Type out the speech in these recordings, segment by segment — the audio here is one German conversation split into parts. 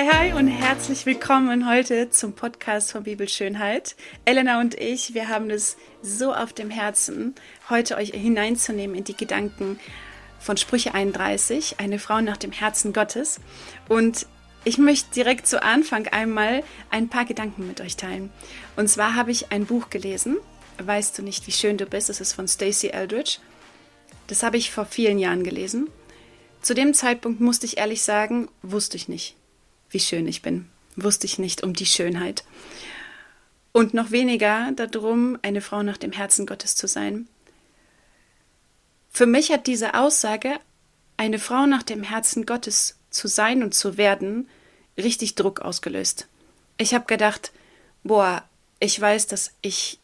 Hi, hi und herzlich willkommen heute zum Podcast von Bibelschönheit. Elena und ich, wir haben es so auf dem Herzen, heute euch hineinzunehmen in die Gedanken von Sprüche 31, eine Frau nach dem Herzen Gottes. Und ich möchte direkt zu Anfang einmal ein paar Gedanken mit euch teilen. Und zwar habe ich ein Buch gelesen, Weißt du nicht, wie schön du bist? Es ist von Stacey Eldridge. Das habe ich vor vielen Jahren gelesen. Zu dem Zeitpunkt musste ich ehrlich sagen, wusste ich nicht wie schön ich bin. Wusste ich nicht um die Schönheit. Und noch weniger darum, eine Frau nach dem Herzen Gottes zu sein. Für mich hat diese Aussage, eine Frau nach dem Herzen Gottes zu sein und zu werden, richtig Druck ausgelöst. Ich habe gedacht, boah, ich weiß, dass ich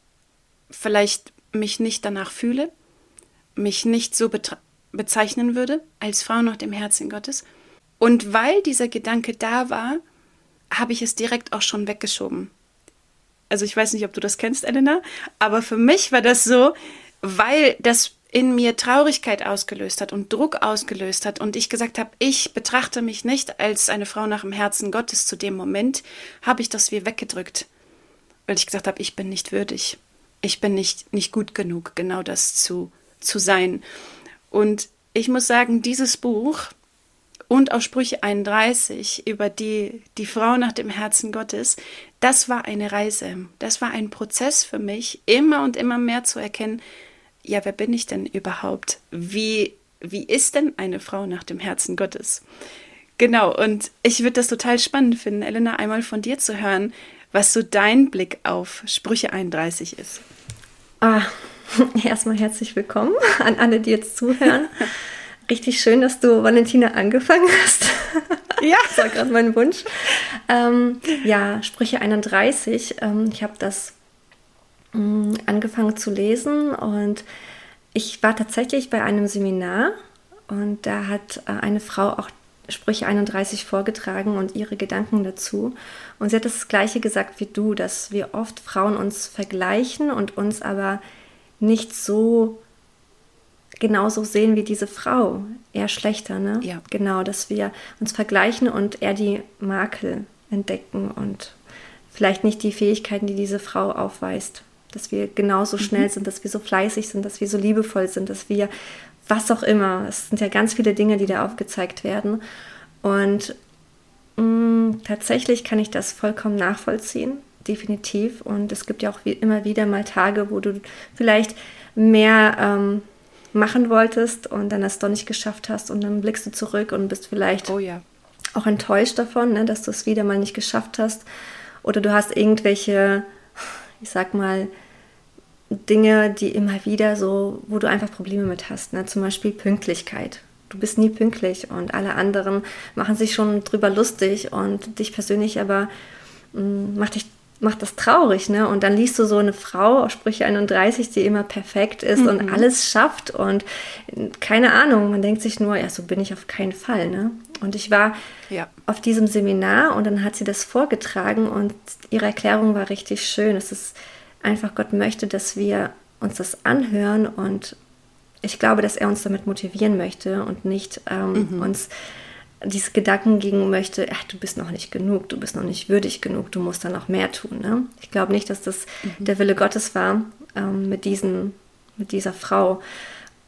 vielleicht mich nicht danach fühle, mich nicht so bezeichnen würde als Frau nach dem Herzen Gottes. Und weil dieser Gedanke da war, habe ich es direkt auch schon weggeschoben. Also ich weiß nicht, ob du das kennst, Elena, aber für mich war das so, weil das in mir Traurigkeit ausgelöst hat und Druck ausgelöst hat und ich gesagt habe, ich betrachte mich nicht als eine Frau nach dem Herzen Gottes zu dem Moment, habe ich das wie weggedrückt, weil ich gesagt habe, ich bin nicht würdig, ich bin nicht nicht gut genug, genau das zu zu sein. Und ich muss sagen, dieses Buch und auch Sprüche 31 über die, die Frau nach dem Herzen Gottes, das war eine Reise. Das war ein Prozess für mich, immer und immer mehr zu erkennen, ja, wer bin ich denn überhaupt? Wie, wie ist denn eine Frau nach dem Herzen Gottes? Genau, und ich würde das total spannend finden, Elena, einmal von dir zu hören, was so dein Blick auf Sprüche 31 ist. Ah, erstmal herzlich willkommen an alle, die jetzt zuhören. Richtig schön, dass du Valentina angefangen hast. Ja. das war gerade mein Wunsch. Ähm, ja, Sprüche 31. Ähm, ich habe das ähm, angefangen zu lesen und ich war tatsächlich bei einem Seminar und da hat äh, eine Frau auch Sprüche 31 vorgetragen und ihre Gedanken dazu. Und sie hat das Gleiche gesagt wie du, dass wir oft Frauen uns vergleichen und uns aber nicht so genauso sehen wie diese Frau. Eher schlechter, ne? Ja. Genau, dass wir uns vergleichen und eher die Makel entdecken und vielleicht nicht die Fähigkeiten, die diese Frau aufweist. Dass wir genauso mhm. schnell sind, dass wir so fleißig sind, dass wir so liebevoll sind, dass wir was auch immer. Es sind ja ganz viele Dinge, die da aufgezeigt werden. Und mh, mm, tatsächlich kann ich das vollkommen nachvollziehen, definitiv. Und es gibt ja auch wie, immer wieder mal Tage, wo du vielleicht mehr ähm, machen wolltest und dann das doch nicht geschafft hast und dann blickst du zurück und bist vielleicht oh, ja. auch enttäuscht davon, ne, dass du es wieder mal nicht geschafft hast oder du hast irgendwelche, ich sag mal, Dinge, die immer wieder so, wo du einfach Probleme mit hast, ne? zum Beispiel Pünktlichkeit. Du bist nie pünktlich und alle anderen machen sich schon drüber lustig und dich persönlich aber mh, mm, macht dich macht das traurig, ne? Und dann liest du so eine Frau aus Sprüche 31, die immer perfekt ist mhm. und alles schafft und keine Ahnung, man denkt sich nur, ja, so bin ich auf keinen Fall, ne? Und ich war ja. auf diesem Seminar und dann hat sie das vorgetragen und ihre Erklärung war richtig schön. Es ist einfach, Gott möchte, dass wir uns das anhören und ich glaube, dass er uns damit motivieren möchte und nicht ähm, mhm. uns diese Gedanken gegen möchte, ach, du bist noch nicht genug, du bist noch nicht würdig genug, du musst da noch mehr tun. Ne? Ich glaube nicht, dass das mhm. der Wille Gottes war ähm, mit, diesen, mit dieser Frau.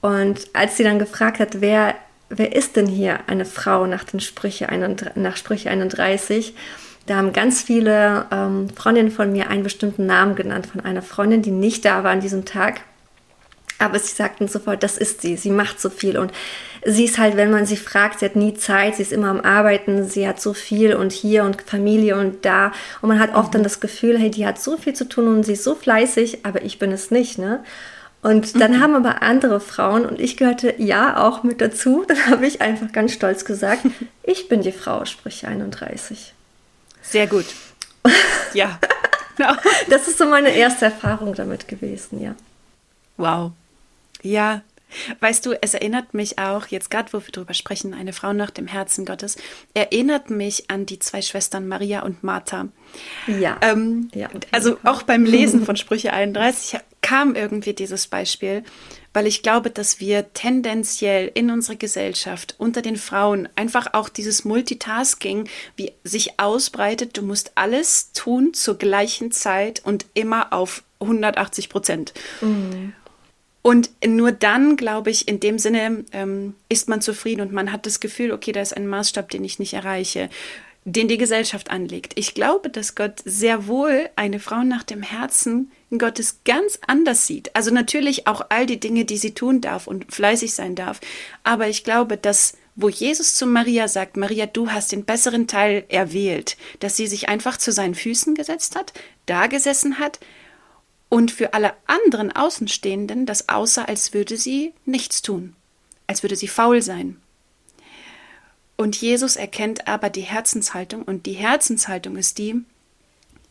Und als sie dann gefragt hat, wer, wer ist denn hier eine Frau nach, den Sprüche, nach Sprüche 31, da haben ganz viele ähm, Freundinnen von mir einen bestimmten Namen genannt von einer Freundin, die nicht da war an diesem Tag. Aber sie sagten sofort, das ist sie, sie macht so viel. Und sie ist halt, wenn man sie fragt, sie hat nie Zeit, sie ist immer am Arbeiten, sie hat so viel und hier und Familie und da. Und man hat oft mhm. dann das Gefühl, hey, die hat so viel zu tun und sie ist so fleißig, aber ich bin es nicht, ne? Und dann mhm. haben aber andere Frauen, und ich gehörte ja auch mit dazu, dann habe ich einfach ganz stolz gesagt, ich bin die Frau, sprich 31. Sehr gut. Ja. das ist so meine erste Erfahrung damit gewesen, ja. Wow. Ja, Weißt du, es erinnert mich auch, jetzt gerade wo wir drüber sprechen, eine Frau nach dem Herzen Gottes, erinnert mich an die zwei Schwestern Maria und Martha. Ja. Ähm, ja also auch beim Lesen von Sprüche 31 kam irgendwie dieses Beispiel, weil ich glaube, dass wir tendenziell in unserer Gesellschaft unter den Frauen einfach auch dieses Multitasking, wie sich ausbreitet, du musst alles tun zur gleichen Zeit und immer auf 180 Prozent. Mhm. Und nur dann, glaube ich, in dem Sinne ähm, ist man zufrieden und man hat das Gefühl, okay, da ist ein Maßstab, den ich nicht erreiche den die Gesellschaft anlegt. Ich glaube, dass Gott sehr wohl eine Frau nach dem Herzen Gottes ganz anders sieht. Also natürlich auch all die Dinge, die sie tun darf und fleißig sein darf. Aber ich glaube, dass wo Jesus zu Maria sagt, Maria, du hast den besseren Teil erwählt, dass sie sich einfach zu seinen Füßen gesetzt hat, da gesessen hat und für alle anderen Außenstehenden das aussah, als würde sie nichts tun, als würde sie faul sein. Und Jesus erkennt aber die Herzenshaltung und die Herzenshaltung ist die,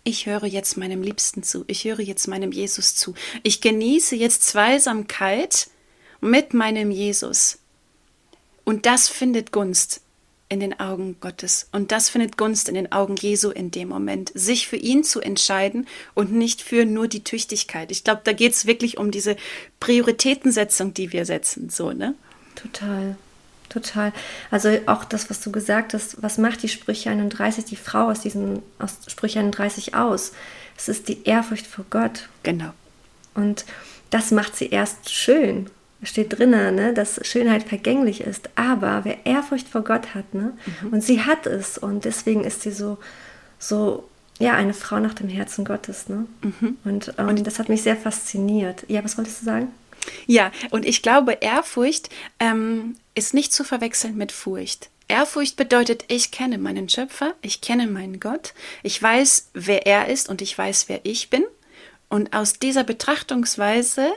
ich höre jetzt meinem Liebsten zu, ich höre jetzt meinem Jesus zu. Ich genieße jetzt Zweisamkeit mit meinem Jesus. Und das findet Gunst in den Augen Gottes. Und das findet Gunst in den Augen Jesu in dem Moment, sich für ihn zu entscheiden und nicht für nur die Tüchtigkeit. Ich glaube, da geht es wirklich um diese Prioritätensetzung, die wir setzen. So, ne? Total. Total. Also auch das, was du gesagt hast, was macht die Sprüche 31, die Frau aus diesen aus Sprüche 31 aus? Es ist die Ehrfurcht vor Gott. Genau. Und das macht sie erst schön. Steht drinnen, ne, dass Schönheit vergänglich ist. Aber wer Ehrfurcht vor Gott hat, ne, mhm. und sie hat es, und deswegen ist sie so, so ja, eine Frau nach dem Herzen Gottes. Ne? Mhm. Und, ähm, und das hat mich sehr fasziniert. Ja, was wolltest du sagen? Ja, und ich glaube, Ehrfurcht ähm, ist nicht zu verwechseln mit Furcht. Ehrfurcht bedeutet, ich kenne meinen Schöpfer, ich kenne meinen Gott, ich weiß, wer er ist und ich weiß, wer ich bin. Und aus dieser Betrachtungsweise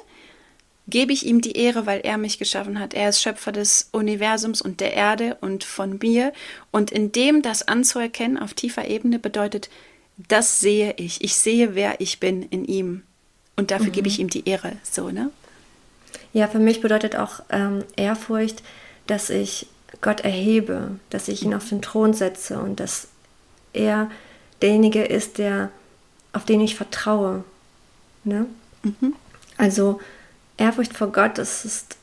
gebe ich ihm die Ehre, weil er mich geschaffen hat. Er ist Schöpfer des Universums und der Erde und von mir. Und in dem das anzuerkennen auf tiefer Ebene bedeutet, das sehe ich. Ich sehe, wer ich bin in ihm. Und dafür mhm. gebe ich ihm die Ehre. So, ne? Ja, für mich bedeutet auch ähm, Ehrfurcht, dass ich Gott erhebe, dass ich ihn auf den Thron setze und dass er derjenige ist, der, auf den ich vertraue. Ne? Mhm. Also Ehrfurcht vor Gott, das ist,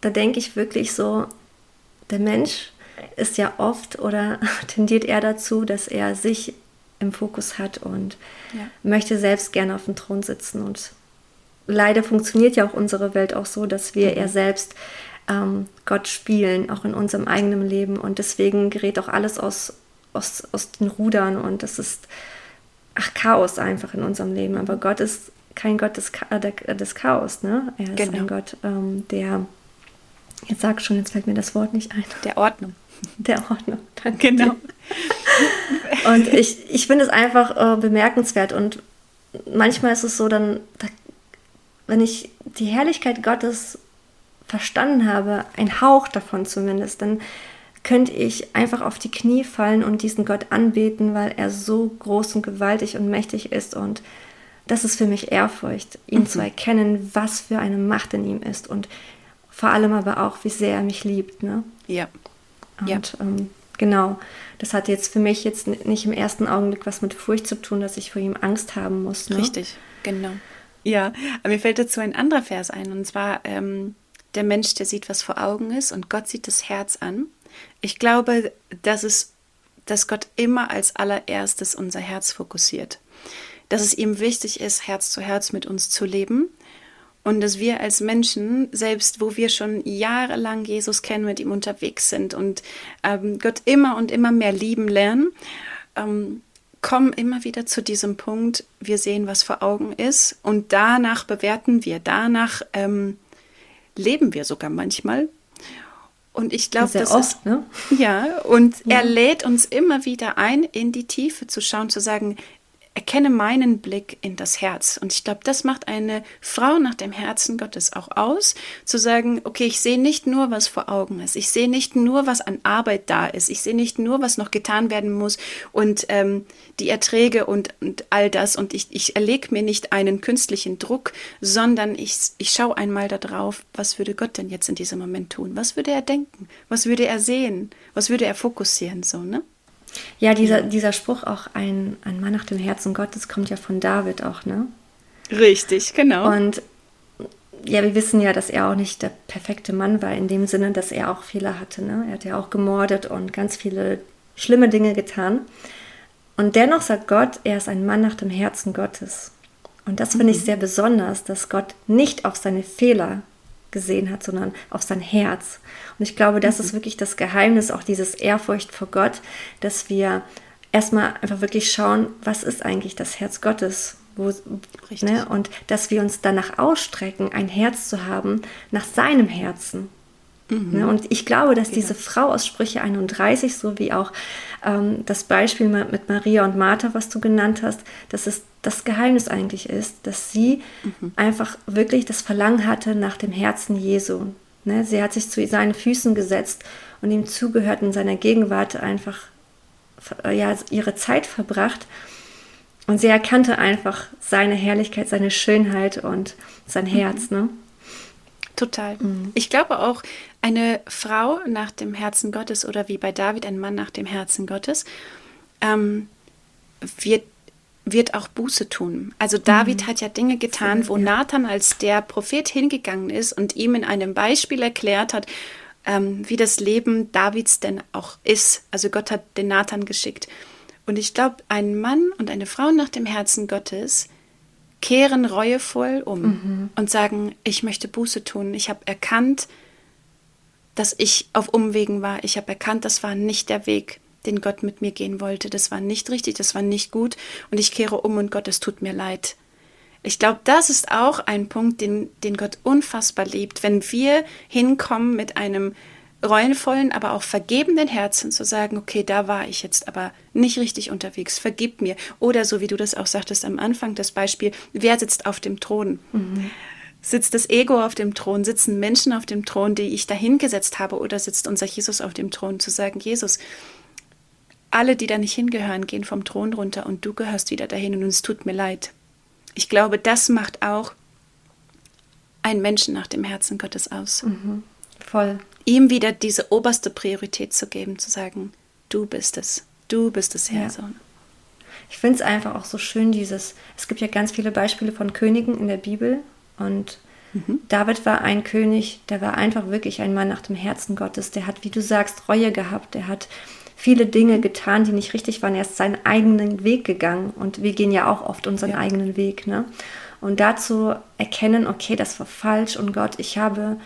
da denke ich wirklich so, der Mensch ist ja oft oder tendiert er dazu, dass er sich im Fokus hat und ja. möchte selbst gerne auf dem Thron sitzen und leider funktioniert ja auch unsere Welt auch so, dass wir mhm. eher selbst ähm, Gott spielen, auch in unserem eigenen Leben. Und deswegen gerät auch alles aus, aus, aus den Rudern und das ist ach, Chaos einfach in unserem Leben. Aber Gott ist kein Gott des, äh, des Chaos, ne? Er ist genau. ein Gott, ähm, der, jetzt sag schon, jetzt fällt mir das Wort nicht ein. Der Ordnung. Der Ordnung, danke. Genau. und ich, ich finde es einfach äh, bemerkenswert und manchmal ist es so, dann, da wenn ich die Herrlichkeit Gottes verstanden habe, ein Hauch davon zumindest, dann könnte ich einfach auf die Knie fallen und diesen Gott anbeten, weil er so groß und gewaltig und mächtig ist. Und das ist für mich Ehrfurcht, ihn mhm. zu erkennen, was für eine Macht in ihm ist und vor allem aber auch, wie sehr er mich liebt. Ne? Ja. Und ja. Ähm, genau, das hat jetzt für mich jetzt nicht im ersten Augenblick was mit Furcht zu tun, dass ich vor ihm Angst haben muss. Ne? Richtig, genau. Ja, aber mir fällt dazu ein anderer Vers ein, und zwar ähm, der Mensch, der sieht, was vor Augen ist, und Gott sieht das Herz an. Ich glaube, dass es, dass Gott immer als allererstes unser Herz fokussiert. Dass es ihm wichtig ist, Herz zu Herz mit uns zu leben. Und dass wir als Menschen, selbst wo wir schon jahrelang Jesus kennen, mit ihm unterwegs sind und ähm, Gott immer und immer mehr lieben lernen, ähm, kommen immer wieder zu diesem Punkt, wir sehen, was vor Augen ist und danach bewerten wir, danach ähm, leben wir sogar manchmal. Und ich glaube, das oft, ist, ne? ja, und ja. er lädt uns immer wieder ein, in die Tiefe zu schauen, zu sagen, erkenne meinen Blick in das Herz. Und ich glaube, das macht eine Frau nach dem Herzen Gottes auch aus, zu sagen, okay, ich sehe nicht nur, was vor Augen ist. Ich sehe nicht nur, was an Arbeit da ist. Ich sehe nicht nur, was noch getan werden muss und ähm, die Erträge und, und all das. Und ich, ich erlege mir nicht einen künstlichen Druck, sondern ich, ich schaue einmal darauf, was würde Gott denn jetzt in diesem Moment tun? Was würde er denken? Was würde er sehen? Was würde er fokussieren? So, ne? Ja, dieser, dieser Spruch auch, ein, ein Mann nach dem Herzen Gottes, kommt ja von David auch, ne? Richtig, genau. Und ja, wir wissen ja, dass er auch nicht der perfekte Mann war, in dem Sinne, dass er auch Fehler hatte. Ne? Er hat ja auch gemordet und ganz viele schlimme Dinge getan. Und dennoch sagt Gott, er ist ein Mann nach dem Herzen Gottes. Und das finde ich mhm. sehr besonders, dass Gott nicht auf seine Fehler gesehen hat, sondern auf sein Herz. Und ich glaube, das ist mhm. wirklich das Geheimnis, auch dieses Ehrfurcht vor Gott, dass wir erstmal einfach wirklich schauen, was ist eigentlich das Herz Gottes? Wo, ne? Und dass wir uns danach ausstrecken, ein Herz zu haben nach seinem Herzen. Mhm. Ne? Und ich glaube, dass diese Frau aus Sprüche 31, so wie auch ähm, das Beispiel mit Maria und Martha, was du genannt hast, dass es das Geheimnis eigentlich ist, dass sie mhm. einfach wirklich das Verlangen hatte nach dem Herzen Jesu. Ne? Sie hat sich zu seinen Füßen gesetzt und ihm zugehört in seiner Gegenwart einfach ja, ihre Zeit verbracht. Und sie erkannte einfach seine Herrlichkeit, seine Schönheit und sein Herz. Mhm. Ne? Total. Mhm. Ich glaube auch, eine Frau nach dem Herzen Gottes oder wie bei David ein Mann nach dem Herzen Gottes ähm, wird, wird auch Buße tun. Also David mhm. hat ja Dinge getan, wo Nathan als der Prophet hingegangen ist und ihm in einem Beispiel erklärt hat, ähm, wie das Leben Davids denn auch ist. Also Gott hat den Nathan geschickt. Und ich glaube, ein Mann und eine Frau nach dem Herzen Gottes kehren reuevoll um mhm. und sagen, ich möchte Buße tun. Ich habe erkannt, dass ich auf Umwegen war. Ich habe erkannt, das war nicht der Weg, den Gott mit mir gehen wollte. Das war nicht richtig, das war nicht gut. Und ich kehre um und Gott, es tut mir leid. Ich glaube, das ist auch ein Punkt, den, den Gott unfassbar liebt, wenn wir hinkommen mit einem reuenvollen, aber auch vergebenden Herzen zu sagen, okay, da war ich jetzt aber nicht richtig unterwegs, vergib mir. Oder so wie du das auch sagtest am Anfang, das Beispiel, wer sitzt auf dem Thron? Mhm. Sitzt das Ego auf dem Thron? Sitzen Menschen auf dem Thron, die ich dahingesetzt habe? Oder sitzt unser Jesus auf dem Thron? Zu sagen, Jesus, alle, die da nicht hingehören, gehen vom Thron runter und du gehörst wieder dahin und es tut mir leid. Ich glaube, das macht auch einen Menschen nach dem Herzen Gottes aus. Mhm. Voll ihm wieder diese oberste Priorität zu geben, zu sagen, du bist es, du bist es, Herr. Ja. Ich finde es einfach auch so schön, dieses, es gibt ja ganz viele Beispiele von Königen in der Bibel und mhm. David war ein König, der war einfach wirklich ein Mann nach dem Herzen Gottes, der hat, wie du sagst, Reue gehabt, der hat viele Dinge getan, die nicht richtig waren, er ist seinen eigenen Weg gegangen und wir gehen ja auch oft unseren ja. eigenen Weg, ne? Und dazu erkennen, okay, das war falsch und Gott, ich habe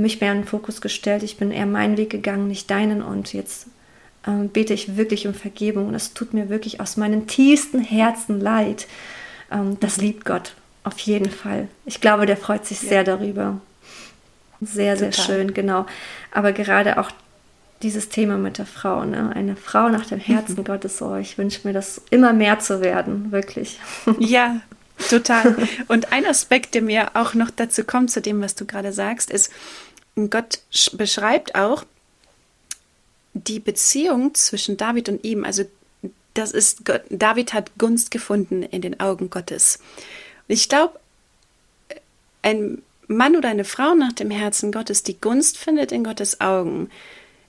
mich mehr in den Fokus gestellt. Ich bin eher meinen Weg gegangen, nicht deinen. Und jetzt ähm, bete ich wirklich um Vergebung. Und es tut mir wirklich aus meinem tiefsten Herzen leid. Ähm, das mhm. liebt Gott auf jeden Fall. Ich glaube, der freut sich ja. sehr darüber. Sehr, sehr Total. schön, genau. Aber gerade auch dieses Thema mit der Frau, ne? eine Frau nach dem Herzen mhm. Gottes, oh, ich wünsche mir das immer mehr zu werden, wirklich. Ja, total. Und ein Aspekt, der mir auch noch dazu kommt, zu dem, was du gerade sagst, ist, Gott beschreibt auch die Beziehung zwischen David und ihm. Also das ist Gott, David hat Gunst gefunden in den Augen Gottes. Ich glaube, ein Mann oder eine Frau nach dem Herzen Gottes, die Gunst findet in Gottes Augen,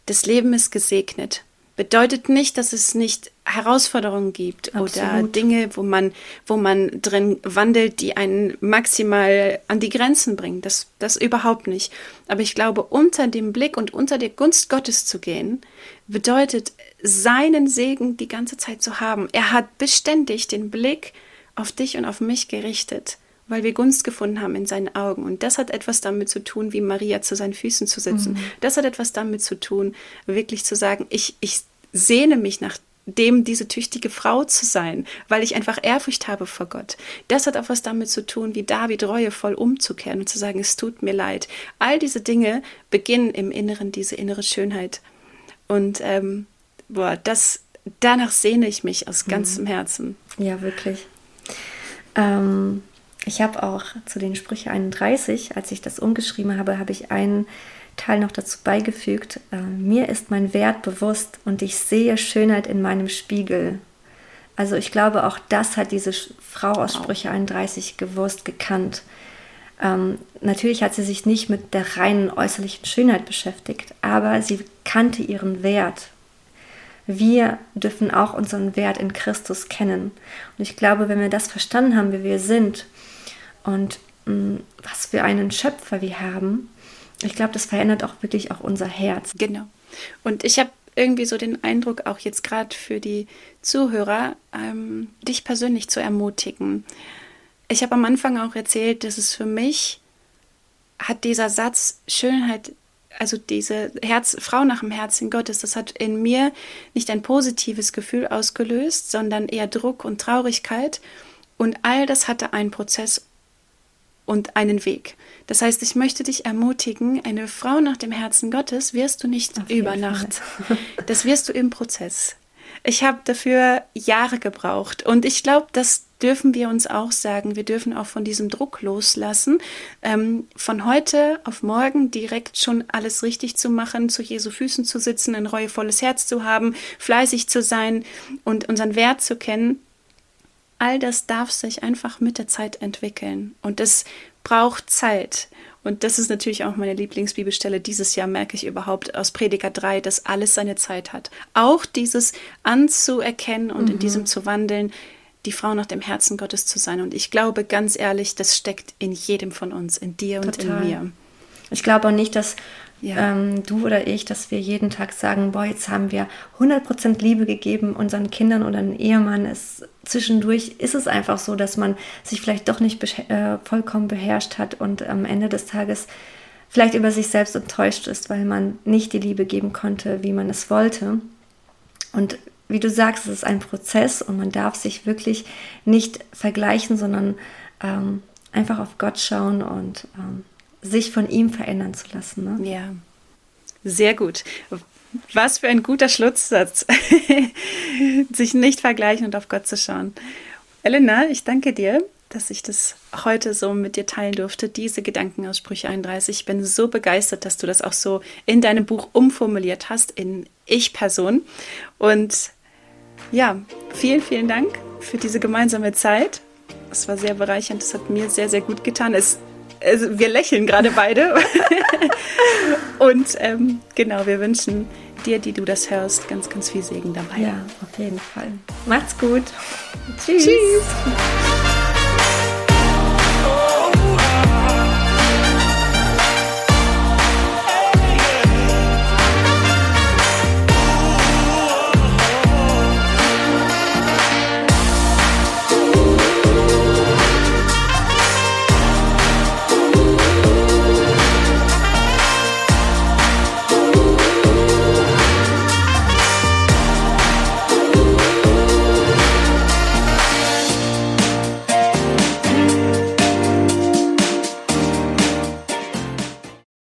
das Leben ist gesegnet bedeutet nicht, dass es nicht Herausforderungen gibt Absolut. oder Dinge, wo man, wo man drin wandelt, die einen maximal an die Grenzen bringen. Das, das überhaupt nicht. Aber ich glaube, unter dem Blick und unter der Gunst Gottes zu gehen, bedeutet, seinen Segen die ganze Zeit zu haben. Er hat beständig den Blick auf dich und auf mich gerichtet weil wir Gunst gefunden haben in seinen Augen. Und das hat etwas damit zu tun, wie Maria zu seinen Füßen zu sitzen. Mhm. Das hat etwas damit zu tun, wirklich zu sagen, ich, ich sehne mich nach dem diese tüchtige Frau zu sein, weil ich einfach Ehrfurcht habe vor Gott. Das hat auch was damit zu tun, wie David reuevoll umzukehren und zu sagen, es tut mir leid. All diese Dinge beginnen im Inneren, diese innere Schönheit. Und ähm, boah, das, danach sehne ich mich aus mhm. ganzem Herzen. Ja, wirklich. Ähm, ich habe auch zu den Sprüche 31, als ich das umgeschrieben habe, habe ich einen Teil noch dazu beigefügt. Äh, mir ist mein Wert bewusst und ich sehe Schönheit in meinem Spiegel. Also ich glaube, auch das hat diese Frau aus Sprüche 31 gewusst, gekannt. Ähm, natürlich hat sie sich nicht mit der reinen äußerlichen Schönheit beschäftigt, aber sie kannte ihren Wert. Wir dürfen auch unseren Wert in Christus kennen. Und ich glaube, wenn wir das verstanden haben, wie wir sind und mm, was für einen Schöpfer wir haben, ich glaube, das verändert auch wirklich auch unser Herz. Genau. Und ich habe irgendwie so den Eindruck, auch jetzt gerade für die Zuhörer, ähm, dich persönlich zu ermutigen. Ich habe am Anfang auch erzählt, dass es für mich hat dieser Satz Schönheit, also diese Herz, Frau nach dem Herzen Gottes, das hat in mir nicht ein positives Gefühl ausgelöst, sondern eher Druck und Traurigkeit. Und all das hatte einen Prozess und einen Weg. Das heißt, ich möchte dich ermutigen, eine Frau nach dem Herzen Gottes wirst du nicht über Nacht. Das wirst du im Prozess. Ich habe dafür Jahre gebraucht und ich glaube, das dürfen wir uns auch sagen. Wir dürfen auch von diesem Druck loslassen, ähm, von heute auf morgen direkt schon alles richtig zu machen, zu Jesu Füßen zu sitzen, ein reuevolles Herz zu haben, fleißig zu sein und unseren Wert zu kennen. All das darf sich einfach mit der Zeit entwickeln und es braucht Zeit. Und das ist natürlich auch meine Lieblingsbibelstelle dieses Jahr, merke ich überhaupt aus Prediger 3, dass alles seine Zeit hat. Auch dieses anzuerkennen und mhm. in diesem zu wandeln, die Frau nach dem Herzen Gottes zu sein. Und ich glaube ganz ehrlich, das steckt in jedem von uns, in dir und Total. in mir. Ich glaube auch nicht, dass ja. ähm, du oder ich, dass wir jeden Tag sagen, boah, jetzt haben wir 100% Liebe gegeben unseren Kindern oder einem Ehemann. Es, zwischendurch ist es einfach so, dass man sich vielleicht doch nicht äh, vollkommen beherrscht hat und am Ende des Tages vielleicht über sich selbst enttäuscht ist, weil man nicht die Liebe geben konnte, wie man es wollte. Und wie du sagst, es ist ein Prozess und man darf sich wirklich nicht vergleichen, sondern ähm, einfach auf Gott schauen und ähm, sich von ihm verändern zu lassen. Ne? Ja, sehr gut. Was für ein guter Schlusssatz. sich nicht vergleichen und auf Gott zu schauen. Elena, ich danke dir, dass ich das heute so mit dir teilen durfte, diese Gedanken aus Sprüche 31. Ich bin so begeistert, dass du das auch so in deinem Buch umformuliert hast, in Ich-Person. Und ja, vielen, vielen Dank für diese gemeinsame Zeit. Es war sehr bereichernd, es hat mir sehr, sehr gut getan. Es, also wir lächeln gerade beide. Und ähm, genau, wir wünschen dir, die du das hörst, ganz, ganz viel Segen dabei. Ja, auf jeden Fall. Macht's gut. Tschüss. Tschüss.